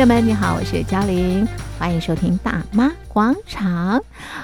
朋友们，你好，我是嘉玲，欢迎收听《大妈广场》。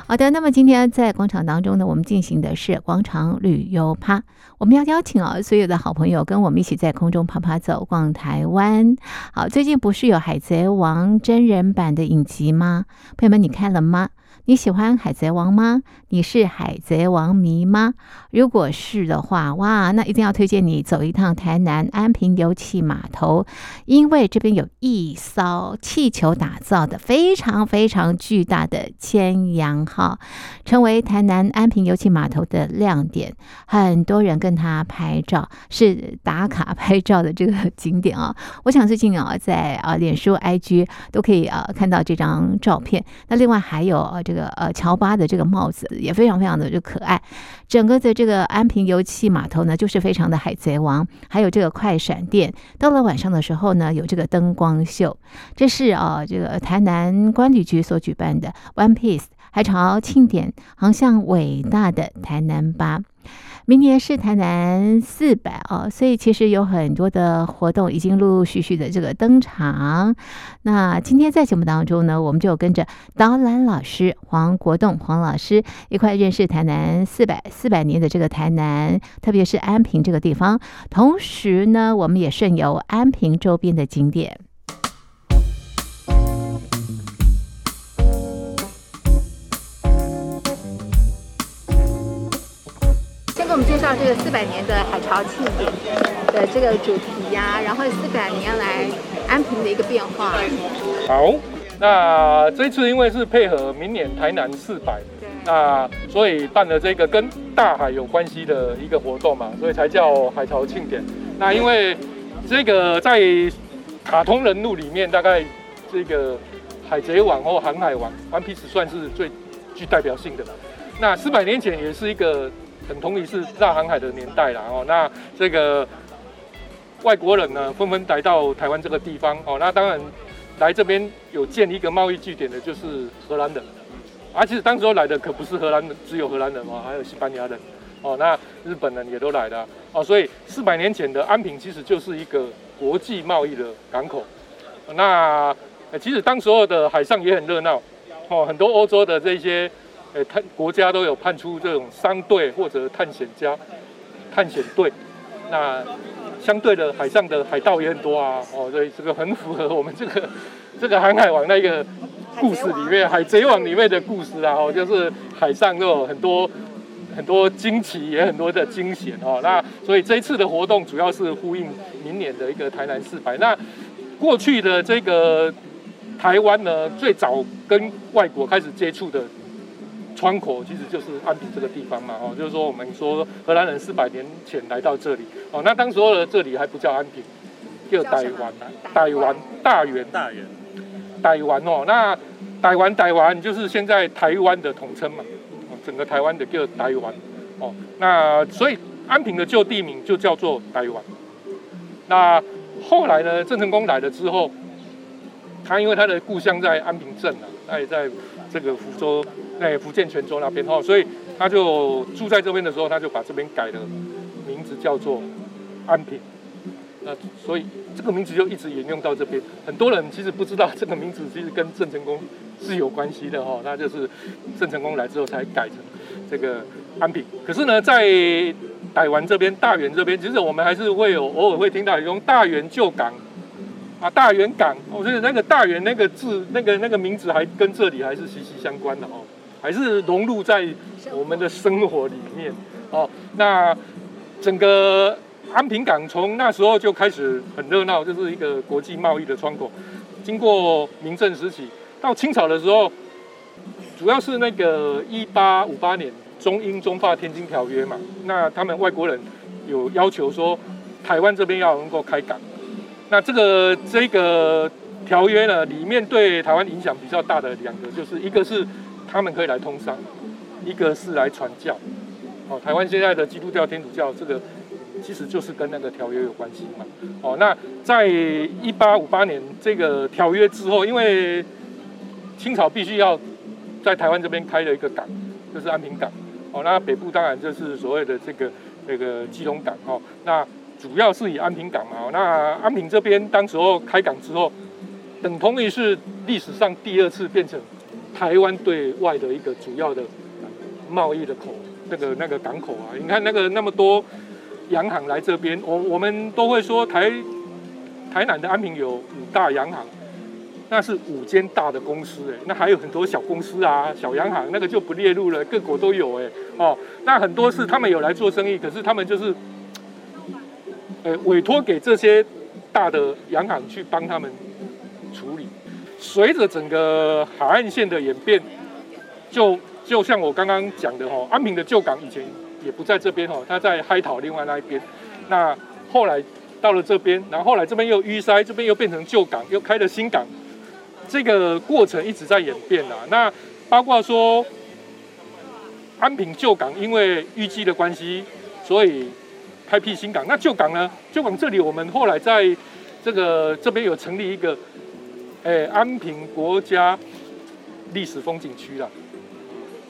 好的，那么今天在广场当中呢，我们进行的是广场旅游趴，我们要邀请啊所有的好朋友跟我们一起在空中爬爬走，逛台湾。好，最近不是有《海贼王》真人版的影集吗？朋友们，你看了吗？你喜欢海贼王吗？你是海贼王迷吗？如果是的话，哇，那一定要推荐你走一趟台南安平油气码头，因为这边有一艘气球打造的非常非常巨大的千阳号，成为台南安平油气码头的亮点，很多人跟他拍照，是打卡拍照的这个景点啊。我想最近啊，在啊脸书、IG 都可以啊看到这张照片。那另外还有啊这个。个呃，乔巴的这个帽子也非常非常的就可爱。整个的这个安平油气码头呢，就是非常的海贼王。还有这个快闪电，到了晚上的时候呢，有这个灯光秀。这是啊，这个台南关旅局所举办的 One Piece 海潮庆典，航向伟大的台南吧。明年是台南四百哦，所以其实有很多的活动已经陆陆续续的这个登场。那今天在节目当中呢，我们就跟着导览老师黄国栋黄老师一块认识台南四百四百年的这个台南，特别是安平这个地方。同时呢，我们也顺游安平周边的景点。绍这个四百年的海潮庆典的这个主题呀、啊，然后四百年来安平的一个变化。好，那这次因为是配合明年台南四百，那所以办了这个跟大海有关系的一个活动嘛，所以才叫海潮庆典。那因为这个在卡通人物里面，大概这个海贼王或航海王 One Piece 算是最具代表性的了。那四百年前也是一个。很同意是大航海的年代了哦，那这个外国人呢，纷纷来到台湾这个地方哦，那当然来这边有建一个贸易据点的，就是荷兰人，而且当时候来的可不是荷兰人，只有荷兰人哦，还有西班牙人哦，那日本人也都来了哦，所以四百年前的安平其实就是一个国际贸易的港口，那其实当时候的海上也很热闹哦，很多欧洲的这些。诶，探国家都有派出这种商队或者探险家、探险队，那相对的海上的海盗也很多啊，哦，所以这个很符合我们这个这个航海王那个故事里面，海贼王里面的故事啊，哦，就是海上都有很多很多惊奇，也很多的惊险哦。那所以这一次的活动主要是呼应明年的一个台南四百。那过去的这个台湾呢，最早跟外国开始接触的。窗口其实就是安平这个地方嘛，哦，就是说我们说荷兰人四百年前来到这里，哦，那当时候的这里还不叫安平，叫台湾，台湾大员，大员，台湾哦，那台湾台湾就是现在台湾的统称嘛，哦，整个台湾的叫台湾，哦，那所以安平的旧地名就叫做台湾。那后来呢，郑成功来了之后，他因为他的故乡在安平镇啊，他也在这个福州。在福建泉州那边哈，所以他就住在这边的时候，他就把这边改了名字叫做安平。那所以这个名字就一直沿用到这边。很多人其实不知道这个名字其实跟郑成功是有关系的哈，那就是郑成功来之后才改成这个安平。可是呢，在台湾这边大员这边，其实我们还是会有偶尔会听到用大员旧港大员港。我觉得那个大员那个字，那个那个名字还跟这里还是息息相关的哦。还是融入在我们的生活里面哦。那整个安平港从那时候就开始很热闹，就是一个国际贸易的窗口。经过明郑时期到清朝的时候，主要是那个一八五八年中英中法天津条约嘛。那他们外国人有要求说，台湾这边要能够开港。那这个这个条约呢，里面对台湾影响比较大的两个，就是一个是。他们可以来通商，一个是来传教。哦，台湾现在的基督教、天主教，这个其实就是跟那个条约有关系嘛。哦，那在一八五八年这个条约之后，因为清朝必须要在台湾这边开了一个港，就是安平港。哦，那北部当然就是所谓的这个那个基隆港。哦，那主要是以安平港嘛。那安平这边当时候开港之后，等同于是历史上第二次变成台湾对外的一个主要的贸易的口，那个那个港口啊，你看那个那么多洋行来这边，我我们都会说台台南的安平有五大洋行。那是五间大的公司哎，那还有很多小公司啊、小洋行，那个就不列入了，各国都有哎哦。那很多是他们有来做生意，可是他们就是，呃，委托给这些大的洋行去帮他们处理。随着整个海岸线的演变，就就像我刚刚讲的哈，安平的旧港以前也不在这边哈，它在海淘另外那一边。那后来到了这边，然后后来这边又淤塞，这边又变成旧港，又开了新港。这个过程一直在演变啊，那包括说安平旧港，因为淤积的关系，所以开辟新港。那旧港呢？旧港这里我们后来在这个这边有成立一个，哎，安平国家历史风景区啦。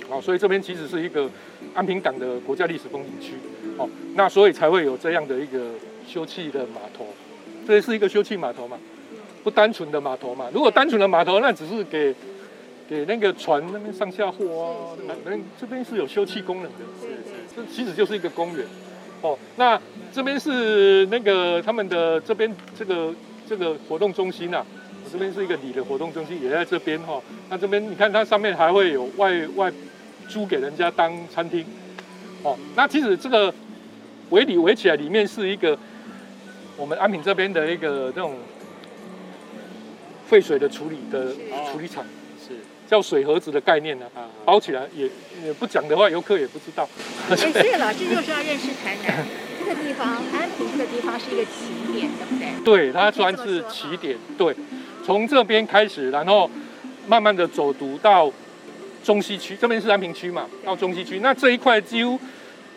好，所以这边其实是一个安平港的国家历史风景区。好，那所以才会有这样的一个休憩的码头，这是一个休憩码头嘛。不单纯的码头嘛，如果单纯的码头，那只是给给那个船那边上下货啊。那那这边是有休憩功能的，这其实就是一个公园。哦，那这边是那个他们的这边这个这个活动中心啊，这边是一个里的活动中心，也在这边哈。那这边你看它上面还会有外外租给人家当餐厅。哦，那其实这个围里围起来，里面是一个我们安平这边的一个那种。废水的处理的处理厂是叫水盒子的概念呢，啊，包起来也也不讲的话，游客也不知道。哎，所以老师就是要认识台南这个地方，安平这个地方是一个起点，对不对？对，它算是起点。对，从这边开始，然后慢慢的走读到中西区，这边是安平区嘛，到中西区，那这一块几乎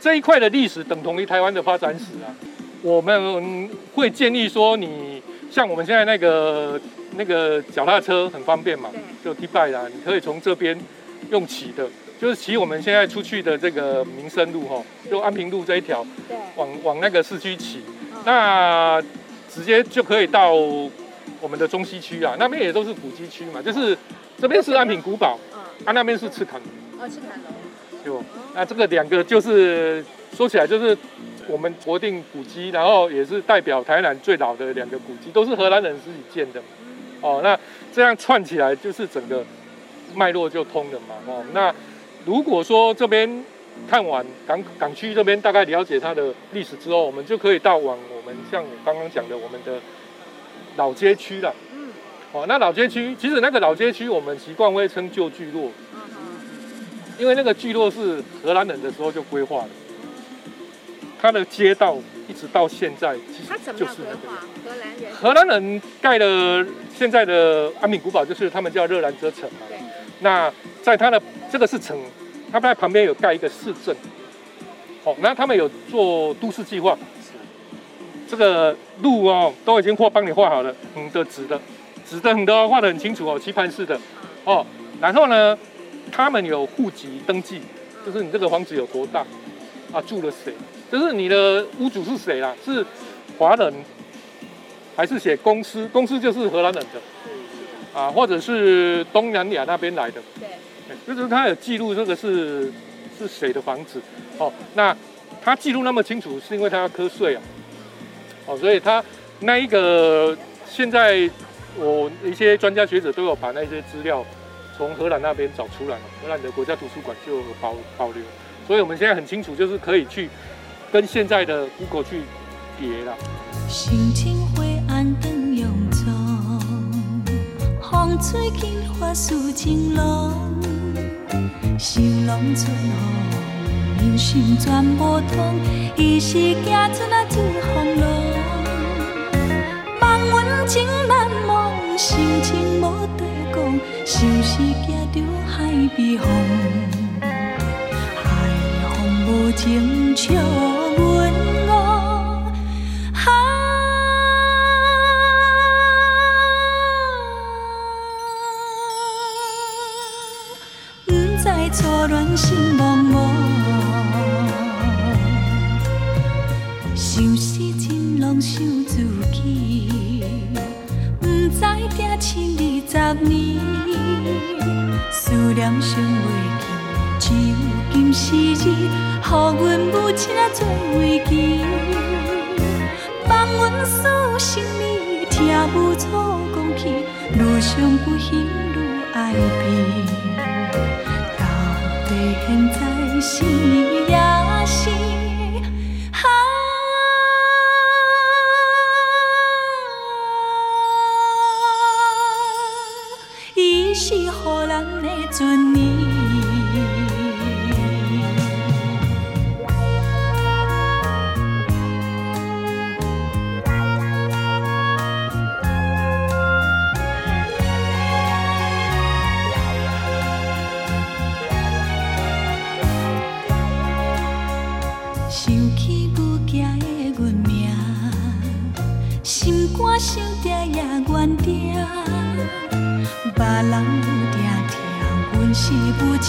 这一块的历史等同于台湾的发展史啊。我们会建议说，你像我们现在那个。那个脚踏车很方便嘛，就 T-bike 啦，你可以从这边用骑的，就是骑我们现在出去的这个民生路哈，就安平路这一条，往往那个市区骑，那直接就可以到我们的中西区啊，那边也都是古迹区嘛，就是这边是安平古堡，啊那边是赤坎。楼，哦赤坎楼，就那这个两个就是说起来就是。我们国定古迹，然后也是代表台南最老的两个古迹，都是荷兰人自己建的。哦，那这样串起来就是整个脉络就通了嘛。哦，那如果说这边看完港港区这边大概了解它的历史之后，我们就可以到往我们像我刚刚讲的我们的老街区了。嗯。哦，那老街区其实那个老街区我们习惯会称旧聚落，因为那个聚落是荷兰人的时候就规划的。它的街道一直到现在，其实就是那个荷兰人。荷兰人盖的现在的安平古堡，就是他们叫热兰遮城嘛。那在它的这个是城，它在旁边有盖一个市镇。哦，那他们有做都市计划，这个路哦都已经画帮你画好了，横的、直的，直的、横的画得很清楚哦，棋盘式的。哦，然后呢，他们有户籍登记，就是你这个房子有多大，啊，住了谁。就是你的屋主是谁啦？是华人，还是写公司？公司就是荷兰人的，啊，或者是东南亚那边来的。对，就是他有记录这个是是谁的房子。哦，那他记录那么清楚，是因为他要瞌税啊。哦，所以他那一个现在我一些专家学者都有把那些资料从荷兰那边找出来了，荷兰的国家图书馆就有保保留。所以我们现在很清楚，就是可以去。跟现在的 Google 去叠了。心情灰暗灯慵总，风吹紧发丝情浓，心拢春风，人生全无通，伊是行出那自风浪。望阮情难忘，心情无地讲，像是行着海边，风无情笑阮憨，啊！不知错乱心茫茫。做危记，放阮死心离，听无错讲起，愈想不休愈爱悲。到底现在是还是？啊，伊是何人的存意？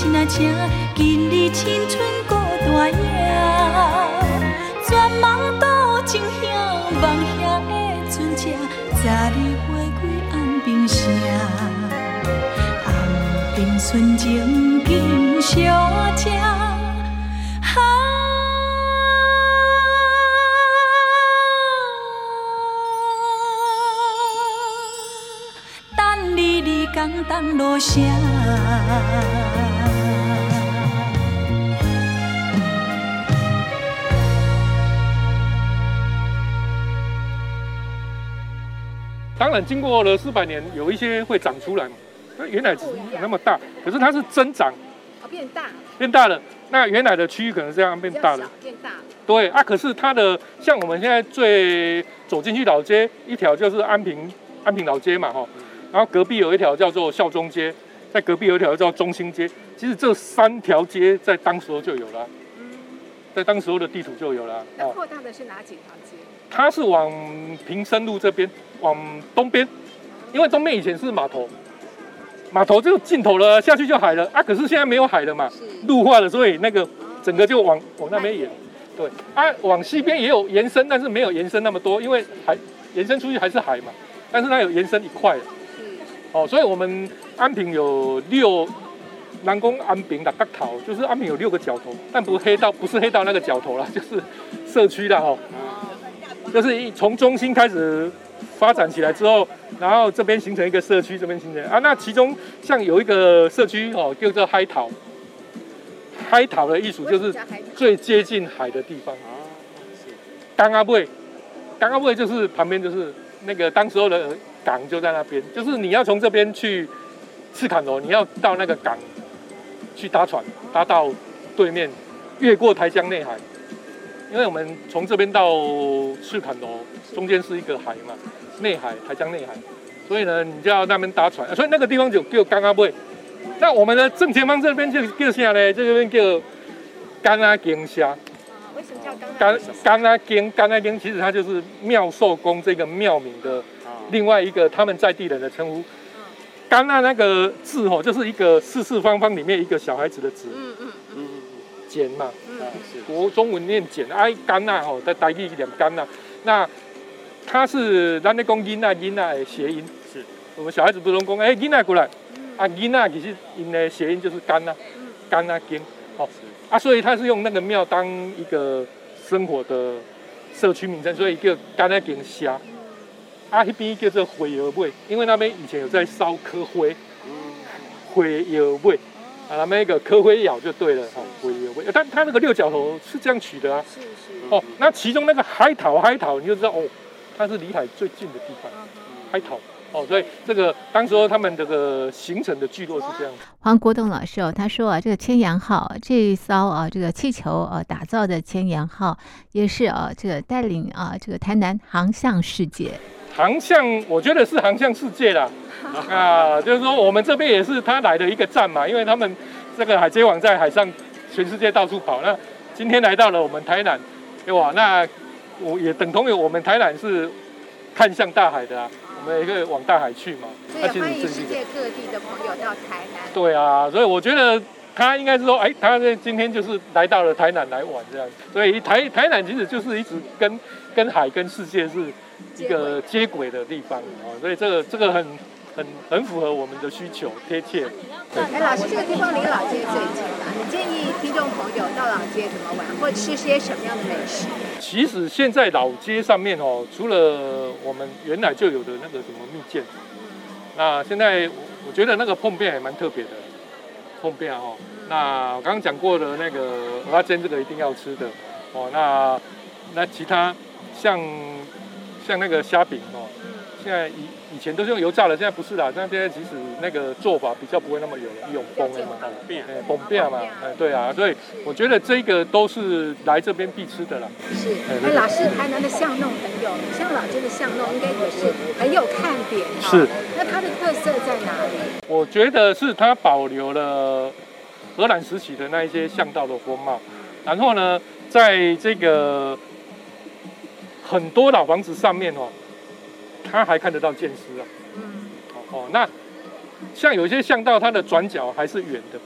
亲啊，请今日青春。当然，经过了四百年，有一些会长出来嘛。那原来只是那么大，可是它是增长，哦，变大，变大了。那原来的区域可能这样变大了，变大了。对啊，可是它的像我们现在最走进去老街一条就是安平安平老街嘛，哈。然后隔壁有一条叫做孝忠街，在隔壁有一条叫中兴街。其实这三条街在当时候就有了，在当时候的地图就有了。那扩大的是哪几条街？它是往平生路这边，往东边，因为东边以前是码头，码头就尽头了，下去就海了啊。可是现在没有海了嘛，陆化了，所以那个整个就往往那边延。对啊，往西边也有延伸，但是没有延伸那么多，因为海延伸出去还是海嘛，但是它有延伸一块。哦，所以我们安平有六，南宫安平的角头，就是安平有六个角头，但不是黑道，不是黑道那个角头啦，就是社区的哈，就是从中心开始发展起来之后，然后这边形成一个社区，这边形成。啊，那其中像有一个社区哦，叫做海头，海头的艺术就是最接近海的地方。啊，是，港仔尾，港仔尾就是旁边就是那个当时候的。港就在那边，就是你要从这边去赤坎楼，你要到那个港去搭船，搭到对面，越过台江内海，因为我们从这边到赤崁楼中间是一个海嘛，内海台江内海，所以呢，你就要那边搭船，所以那个地方就叫港仔尾。那我们的正前方这边就叫啥呢？这边叫港仔经社。为什么叫港仔？港仔经，港仔经其实它就是妙寿宫这个庙名的。另外一个他们在地人的称呼，甘阿那个字吼，就是一个四四方方里面一个小孩子的子，嗯嗯嗯，简嘛，国中文念简，哎，甘那吼，在台语念甘那，那它是咱咧讲囡仔囡仔的谐音，是。我们小孩子不能讲，哎，囡仔过来，啊，囡仔其实因的谐音就是甘那，甘那经，好，啊，所以他是用那个庙当一个生活的社区名称，所以叫干那经虾。啊，那边叫做火药尾，因为那边以前有在烧科灰，火药尾，啊，那个科灰咬就对了，哦，灰灰，但它那个六角头是这样取的啊，是是，哦，那其中那个海头海头，你就知道哦，它是离海最近的地方，海头，哦，所以这个当时候他们这个形成的聚落是这样。黄国栋老师哦，他说啊，这个千阳号这一艘啊，这个气球啊打造的千阳号，也是啊，这个带领啊，这个台南航向世界。航向，我觉得是航向世界啦，啊，就是说我们这边也是他来的一个站嘛，因为他们这个海贼王在海上全世界到处跑，那今天来到了我们台南，哇，那我也等同于我们台南是看向大海的啊，我们也可以往大海去嘛。所以欢迎世界各地的朋友到台南。对啊，所以我觉得他应该是说，哎，他今天就是来到了台南来玩这样，所以台台南其实就是一直跟跟海跟世界是一个接轨的地方啊，所以这个这个很很很符合我们的需求，贴切。哎，老师，这个地方离老街最近啊，你建议听众朋友到老街怎么玩，或吃些什么样的美食？其实现在老街上面哦，除了我们原来就有的那个什么蜜饯，那现在我觉得那个碰面还蛮特别的，椪饼哦。那我刚刚讲过的那个蚵仔煎，这个一定要吃的哦。那那其他像像那个虾饼哦，现在以以前都是用油炸的，现在不是啦。那现在其实那个做法比较不会那么有用崩了嘛，哎，崩变嘛，哎，对啊，所以我觉得这个都是来这边必吃的啦。是，哎，老师，台南的巷弄很有名，像老街的巷弄应该也是很有看点哈。是。那它的特色在哪里？我觉得是它保留了。荷兰时期的那一些巷道的风貌，然后呢，在这个很多老房子上面哦，它还看得到剑师啊。嗯。哦，那像有一些巷道，它的转角还是圆的，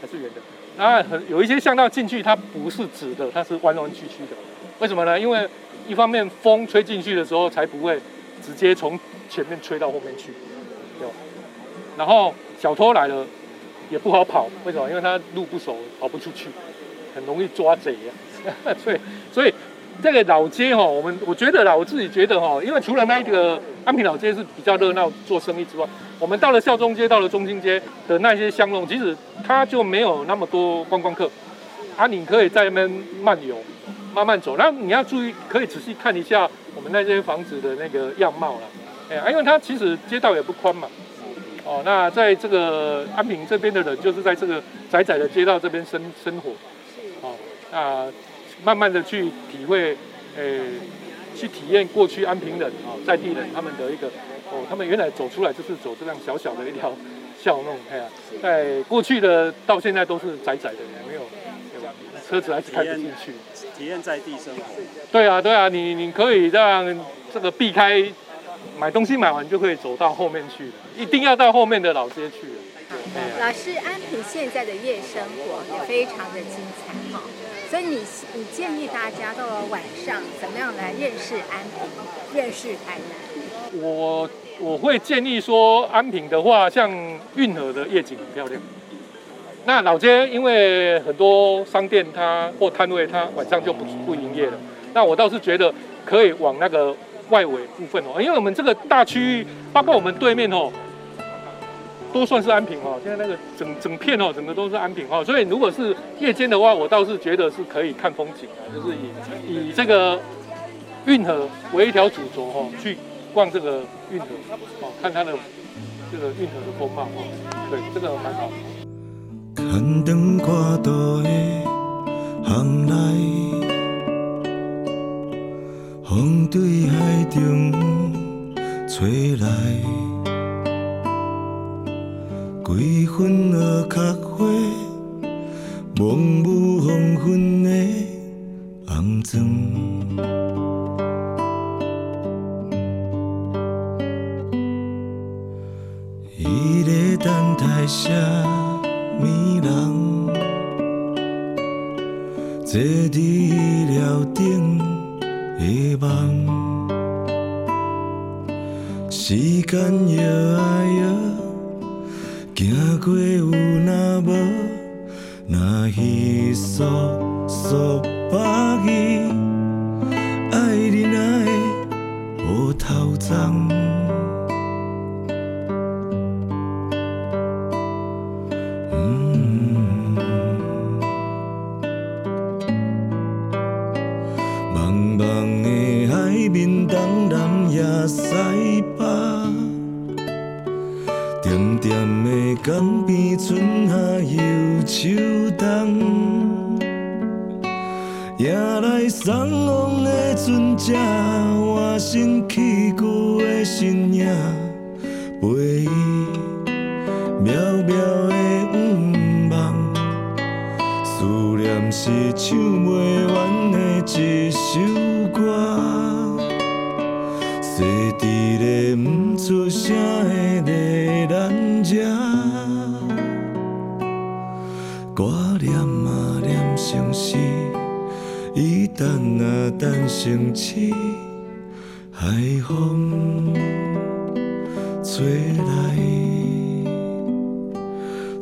还是圆的。那很有一些巷道进去，它不是直的，它是弯弯曲曲的。为什么呢？因为一方面风吹进去的时候，才不会直接从前面吹到后面去。有。然后小偷来了。也不好跑，为什么？因为他路不熟，跑不出去，很容易抓贼啊。所以，所以这个老街哈，我们我觉得啦，我自己觉得哈，因为除了那一个安平老街是比较热闹做生意之外，我们到了孝忠街、到了中心街的那些巷弄，其实它就没有那么多观光客啊。你可以在那边漫游，慢慢走。那你要注意，可以仔细看一下我们那些房子的那个样貌了。哎，因为它其实街道也不宽嘛。哦，那在这个安平这边的人，就是在这个窄窄的街道这边生生活，哦，那慢慢的去体会，诶、欸，去体验过去安平人啊、哦，在地人他们的一个，哦，他们原来走出来就是走这样小小的一条巷弄，哎呀，在过去的到现在都是窄窄的，没有，车子还是开不进去。体验在地生活。对啊，对啊，你你可以让这个避开。买东西买完就可以走到后面去了，一定要到后面的老街去了。老师，安平现在的夜生活也非常的精彩哈，所以你你建议大家到了晚上怎么样来认识安平，认识台南？我我会建议说，安平的话，像运河的夜景很漂亮。那老街因为很多商店它或摊位它晚上就不不营业了，那我倒是觉得可以往那个。外围部分哦，因为我们这个大区域，包括我们对面哦，都算是安平哦。现在那个整整片哦，整个都是安平哦。所以如果是夜间的话，我倒是觉得是可以看风景的，就是以以这个运河为一条主轴哦，去逛这个运河哦，看它的这个运河的风貌哦。对，这个蛮好。看灯挂岛的航来风对海中吹来，几分落脚花，蒙雾黄昏的红妆。伊在等待什么人？坐伫伊寮顶。的梦，时间摇啊摇，行过有那无，那稀疏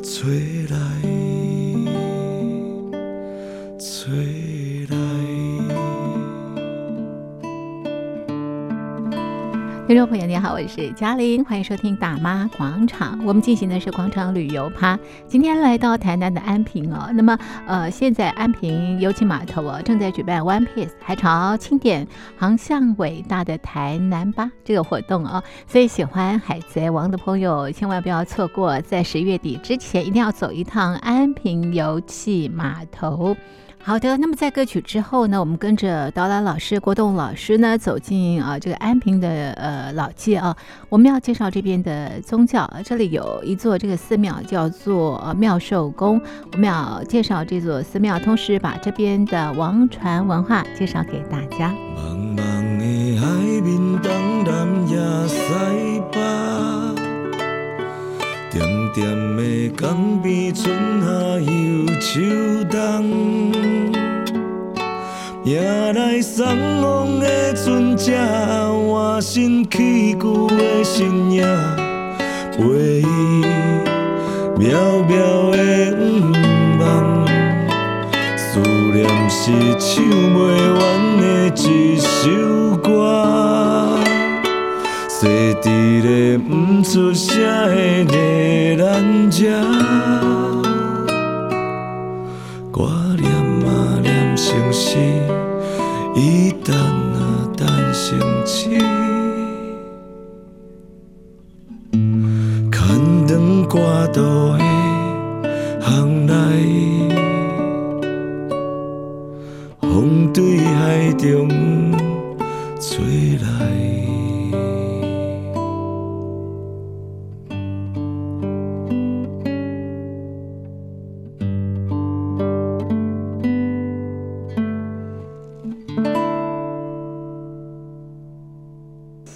吹来，听众朋友，你好，我是嘉玲，欢迎收听大妈广场。我们进行的是广场旅游趴，今天来到台南的安平哦。那么，呃，现在安平油气码头哦正在举办 One Piece 海潮庆典，航向伟大的台南吧这个活动哦。所以喜欢海贼王的朋友千万不要错过，在十月底之前一定要走一趟安平油气码头。好的，那么在歌曲之后呢，我们跟着导览老师郭栋老师呢走进啊这个安平的呃老街啊，我们要介绍这边的宗教，这里有一座这个寺庙叫做妙寿宫，我们要介绍这座寺庙，同时把这边的王传文化介绍给大家。茫茫的海面东南亚西北点点的港边，春夏又秋冬，迎来送往的船只，换新起旧的身影，陪伊渺渺的梦，思念是唱不完的一首歌。坐伫咧不出声的夜阑遮，我念啊念成诗，肠挂肚的航来，风对海中吹来。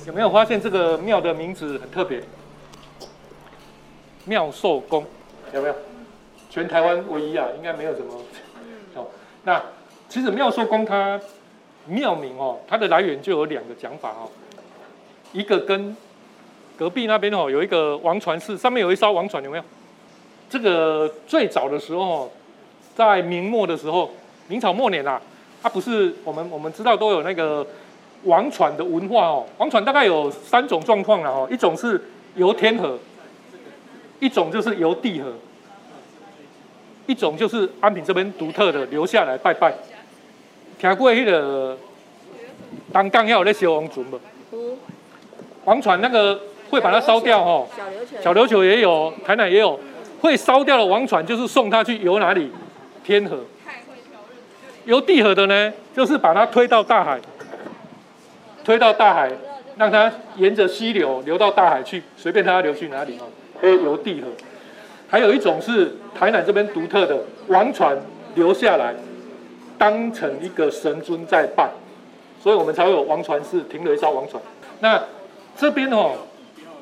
有没有发现这个庙的名字很特别，妙寿宫有没有？全台湾唯一啊，应该没有什么。哦，那其实妙寿宫它庙名哦，它的来源就有两个讲法哦。一个跟隔壁那边哦有一个王船寺，上面有一艘王船，有没有？这个最早的时候，在明末的时候，明朝末年啊，它不是我们我们知道都有那个。王船的文化哦，王船大概有三种状况了哦，一种是游天河，一种就是游地河，一种就是安平这边独特的留下来拜拜。听过那个当刚要有那烧王船吗？王船那个会把它烧掉哦，小琉球也有，台南也有，会烧掉的王船就是送他去游哪里？天河。游地河的呢，就是把它推到大海。推到大海，让它沿着溪流流到大海去，随便它流去哪里哦。可以游地河。还有一种是台南这边独特的王船留下来，当成一个神尊在拜，所以我们才会有王船寺停了一艘王船。那这边哦，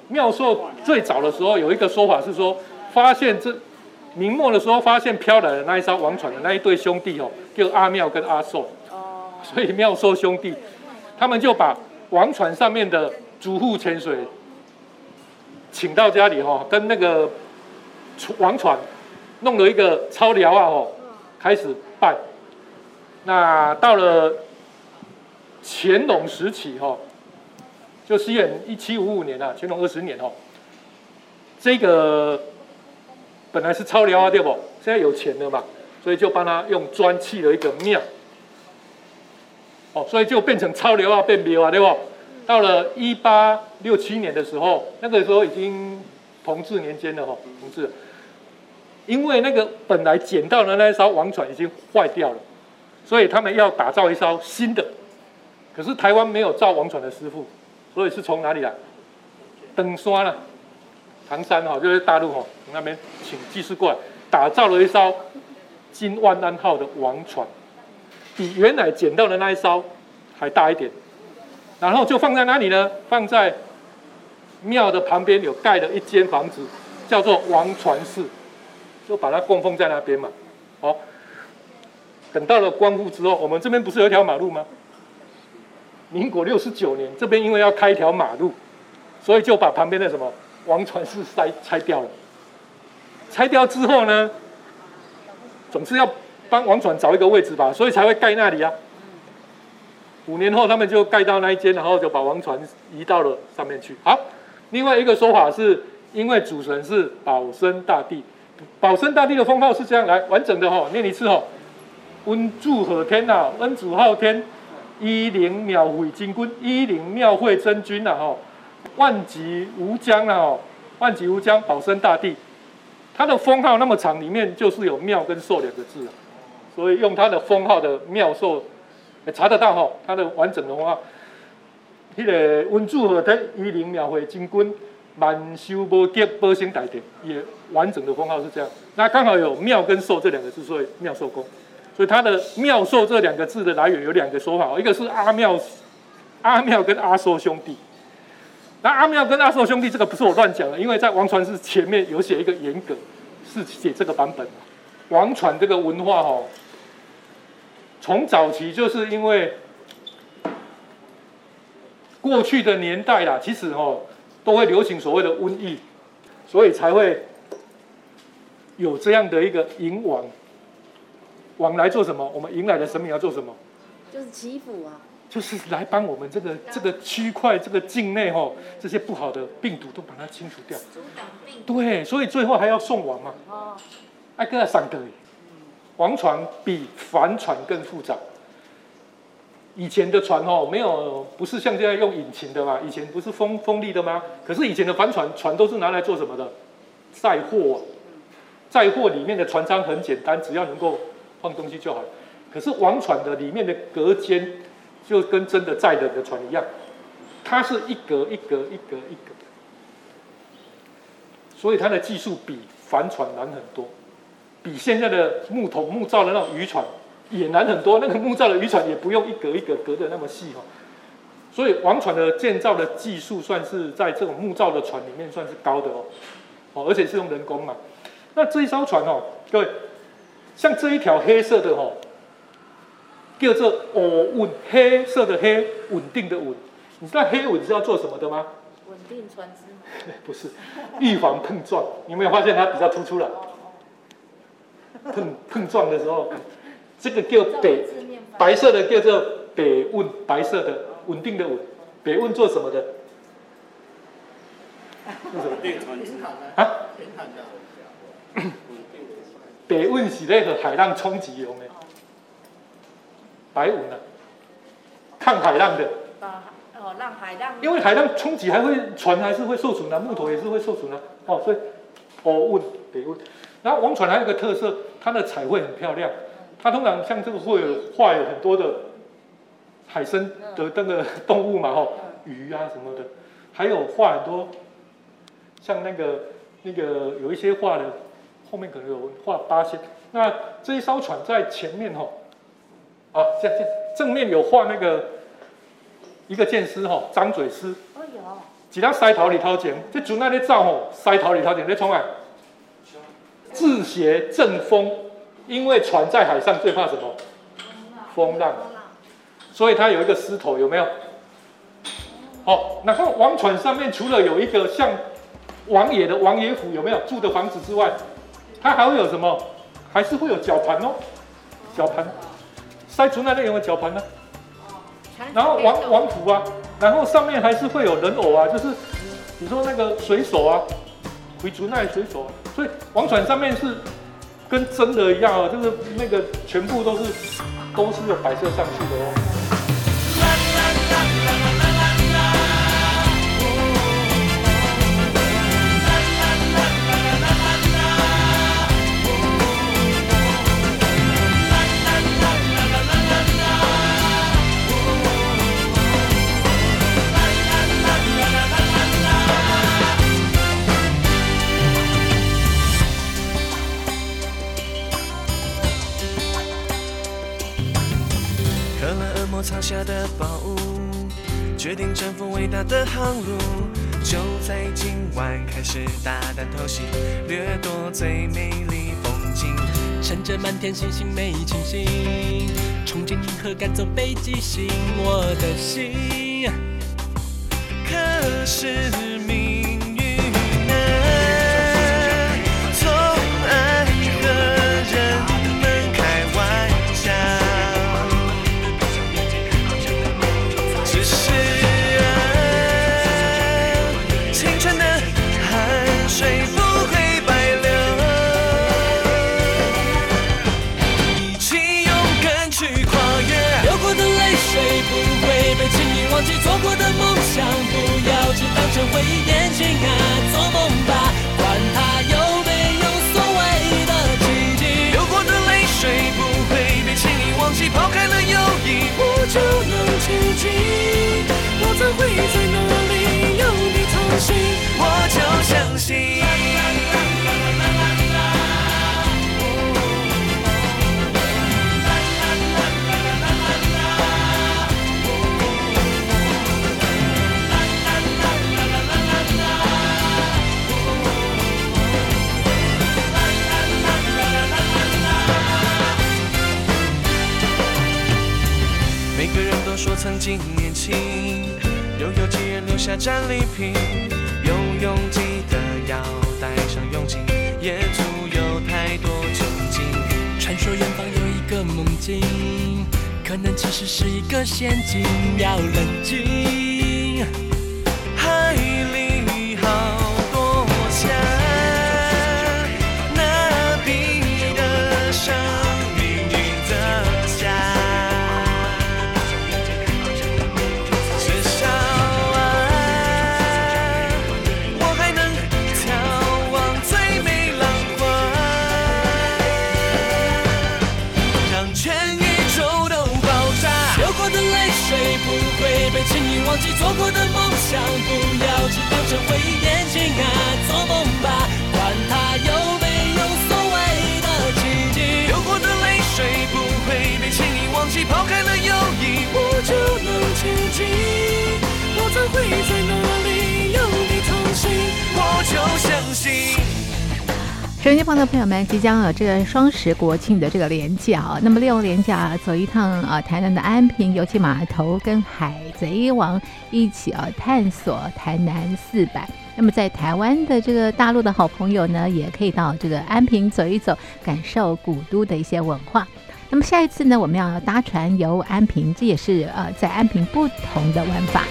妙寿最早的时候有一个说法是说，发现这明末的时候发现飘来的那一艘王船的那一对兄弟哦，叫阿妙跟阿寿，所以妙寿兄弟。他们就把王船上面的主户潜水请到家里哈，跟那个王船弄了一个超寮啊吼，开始拜。那到了乾隆时期哈，就西元一七五五年啊，乾隆二十年哦，这个本来是超寮啊对不？现在有钱了嘛，所以就帮他用砖砌了一个庙。哦，所以就变成超流啊，变庙啊，对不？到了一八六七年的时候，那个时候已经同治年间了哈，同治。因为那个本来捡到的那一艘王船已经坏掉了，所以他们要打造一艘新的。可是台湾没有造王船的师傅，所以是从哪里来？登山了，唐山哈，就是大陆哈，从那边请技师过来打造了一艘金万安号的王船。比原来捡到的那一艘还大一点，然后就放在哪里呢？放在庙的旁边有盖了一间房子，叫做王传寺，就把它供奉在那边嘛。好，等到了光复之后，我们这边不是有一条马路吗？民国六十九年，这边因为要开一条马路，所以就把旁边的什么王传寺拆拆掉了。拆掉之后呢，总是要帮王传找一个位置吧，所以才会盖那里啊。五年后，他们就盖到那一间，然后就把王船移到了上面去。好，另外一个说法是，因为主神是保生大帝，保生大帝的封号是这样来完整的哈，念一次哈，温祝贺天呐，恩主昊天。一灵庙会真君，一灵庙会真君呐吼，万吉无疆呐吼，万吉无疆保生大帝，他的封号那么长，里面就是有庙跟寿两个字，所以用他的封号的庙寿，查得到吼，它的完整的封号，那个温祝贺天一灵庙会真君，万寿无极保生大帝，也完整的封号是这样，那刚好有庙跟寿这两个字，所以庙寿宫。所以他的庙寿这两个字的来源有两个说法，一个是阿庙，阿庙跟阿寿兄弟。那阿庙跟阿寿兄弟这个不是我乱讲的，因为在王传是前面有写一个严格，是写这个版本。王传这个文化哦，从早期就是因为过去的年代啦，其实哦都会流行所谓的瘟疫，所以才会有这样的一个迎王。往来做什么？我们迎来的神明要做什么？就是祈福啊，就是来帮我们这个这个区块这个境内吼这些不好的病毒都把它清除掉。对，所以最后还要送王嘛。哦。爱跟他上德。王船比帆船更复杂。以前的船哦，没有不是像现在用引擎的嘛？以前不是风风力的吗？可是以前的帆船船都是拿来做什么的？载货。载货里面的船舱很简单，只要能够。放东西就好，可是王船的里面的隔间就跟真的载人的船一样，它是一格一格一格一格，所以它的技术比帆船难很多，比现在的木桶木造的那种渔船也难很多。那个木造的渔船也不用一格一格隔的那么细哈，所以王船的建造的技术算是在这种木造的船里面算是高的哦，哦，而且是用人工嘛。那这一艘船哦，各位。像这一条黑色的哦，叫做哦稳，黑色的黑，稳定的稳。你知道黑稳是要做什么的吗？稳定船只。不是，预防碰撞。你有没有发现它比较突出来？碰碰撞的时候，这个叫北，白色的叫做北稳，白色的稳定的稳。北稳做什么的？啊？北稳是那个海浪冲击用的，白稳啊，抗海浪的。哦，让海浪。因为海浪冲击还会船还是会受损的，木头也是会受损的。哦，所以哦稳北稳。然后王船还有一个特色，它的彩绘很漂亮。它通常像这个会有画有很多的海参的那个动物嘛，吼，鱼啊什么的，还有画很多像那个那个有一些画的。后面可能有画八仙，那这一艘船在前面吼，啊，这样这样，正面有画那个一个剑师吼，张嘴师。哦有。其他塞头里头前，这船那里照吼，塞头里头前在冲啊。自斜正风，因为船在海上最怕什么？风浪。所以它有一个狮头，有没有？好，然后王船上面除了有一个像王爷的王爷府，有没有住的房子之外？它还会有什么？还是会有绞盘哦，绞盘，塞船那边有没有绞盘呢？然后王王府啊，然后上面还是会有人偶啊，就是你说那个水手啊，回族那水手，所以王传上面是跟真的一样哦，就是那个全部都是都是有摆设上去的哦。藏下的宝物，决定征服伟大的航路，就在今晚开始大胆偷袭，掠夺最美丽风景。趁着满天星星没清醒，冲进银河赶走北极星，我的心可是。成回忆，年轻啊，做梦吧，管它有没有所谓的奇迹。流过的泪水不会被轻易忘记，抛开了友谊，我就能前进。我怎会年轻，又有几人留下战利品？有勇气的要带上勇气，也足有太多憧憬。传说远方有一个梦境，可能其实是一个陷阱，要冷静。就能前进。我怎会在哪里有你同行？我就相信。手机旁的朋友们，即将有这个双十国庆的这个连假啊，那么利用连假走一趟啊，台南的安平油气码头，跟海贼王一起啊探索台南四百。那么在台湾的这个大陆的好朋友呢，也可以到这个安平走一走，感受古都的一些文化。那么下一次呢，我们要搭船游安平，这也是呃在安平不同的玩法。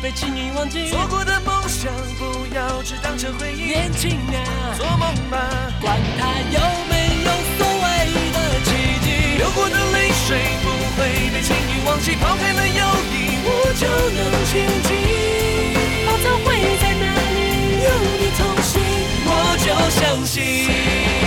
被轻易忘记，做过的梦想不要只当成回忆。年轻啊，做梦吧，管它有没有所谓的奇迹。流过的泪水不会被轻易忘记，抛开了友谊，我就能前进。要相信